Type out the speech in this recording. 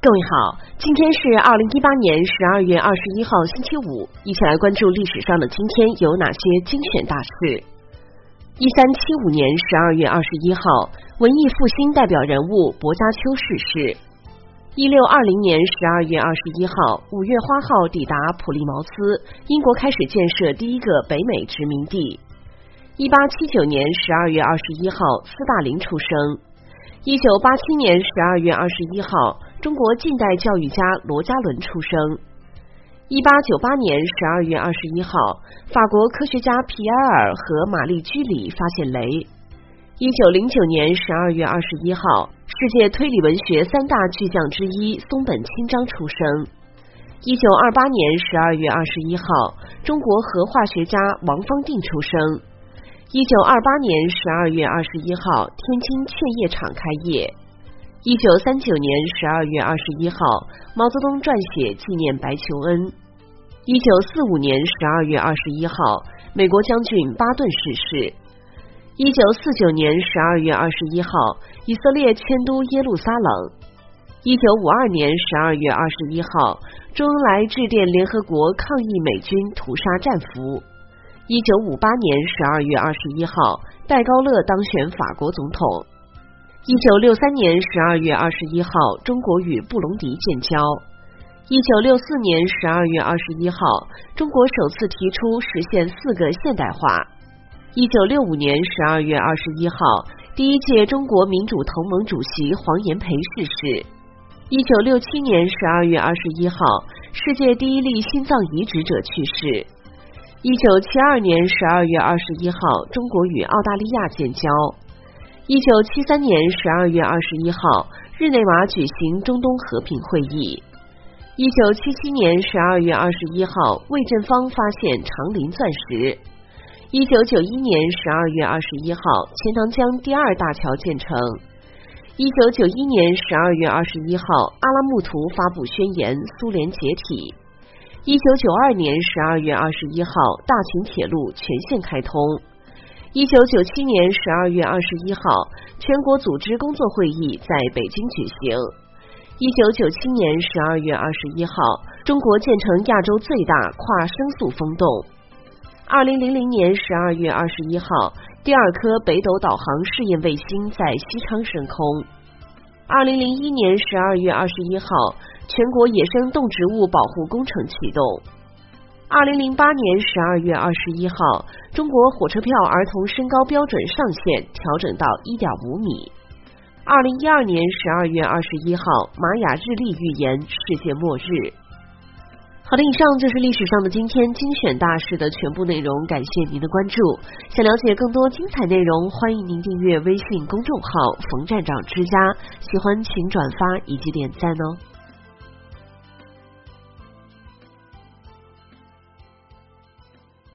各位好，今天是二零一八年十二月二十一号，星期五，一起来关注历史上的今天有哪些精选大事。一三七五年十二月二十一号，文艺复兴代表人物薄伽丘逝世。一六二零年十二月二十一号，五月花号抵达普利茅斯，英国开始建设第一个北美殖民地。一八七九年十二月二十一号，斯大林出生。一九八七年十二月二十一号，中国近代教育家罗家伦出生。一八九八年十二月二十一号，法国科学家皮埃尔和玛丽居里发现镭。一九零九年十二月二十一号，世界推理文学三大巨匠之一松本清张出生。一九二八年十二月二十一号，中国核化学家王方定出生。一九二八年十二月二十一号，天津劝业场开业。一九三九年十二月二十一号，毛泽东撰写纪念白求恩。一九四五年十二月二十一号，美国将军巴顿逝世。一九四九年十二月二十一号，以色列迁都耶路撒冷。一九五二年十二月二十一号，周恩来致电联合国抗议美军屠杀战俘。一九五八年十二月二十一号，戴高乐当选法国总统。一九六三年十二月二十一号，中国与布隆迪建交。一九六四年十二月二十一号，中国首次提出实现四个现代化。一九六五年十二月二十一号，第一届中国民主同盟主席黄炎培逝世。一九六七年十二月二十一号，世界第一例心脏移植者去世。一九七二年十二月二十一号，中国与澳大利亚建交。一九七三年十二月二十一号，日内瓦举行中东和平会议。一九七七年十二月二十一号，魏振芳发现长林钻石。一九九一年十二月二十一号，钱塘江第二大桥建成。一九九一年十二月二十一号，阿拉木图发布宣言，苏联解体。一九九二年十二月二十一号，大秦铁路全线开通。一九九七年十二月二十一号，全国组织工作会议在北京举行。一九九七年十二月二十一号，中国建成亚洲最大跨声速风洞。二零零零年十二月二十一号，第二颗北斗导航试验卫星在西昌升空。二零零一年十二月二十一号。全国野生动植物保护工程启动。二零零八年十二月二十一号，中国火车票儿童身高标准上限调整到一点五米。二零一二年十二月二十一号，玛雅日历预言世界末日。好的，以上就是历史上的今天精选大事的全部内容，感谢您的关注。想了解更多精彩内容，欢迎您订阅微信公众号“冯站长之家”，喜欢请转发以及点赞哦。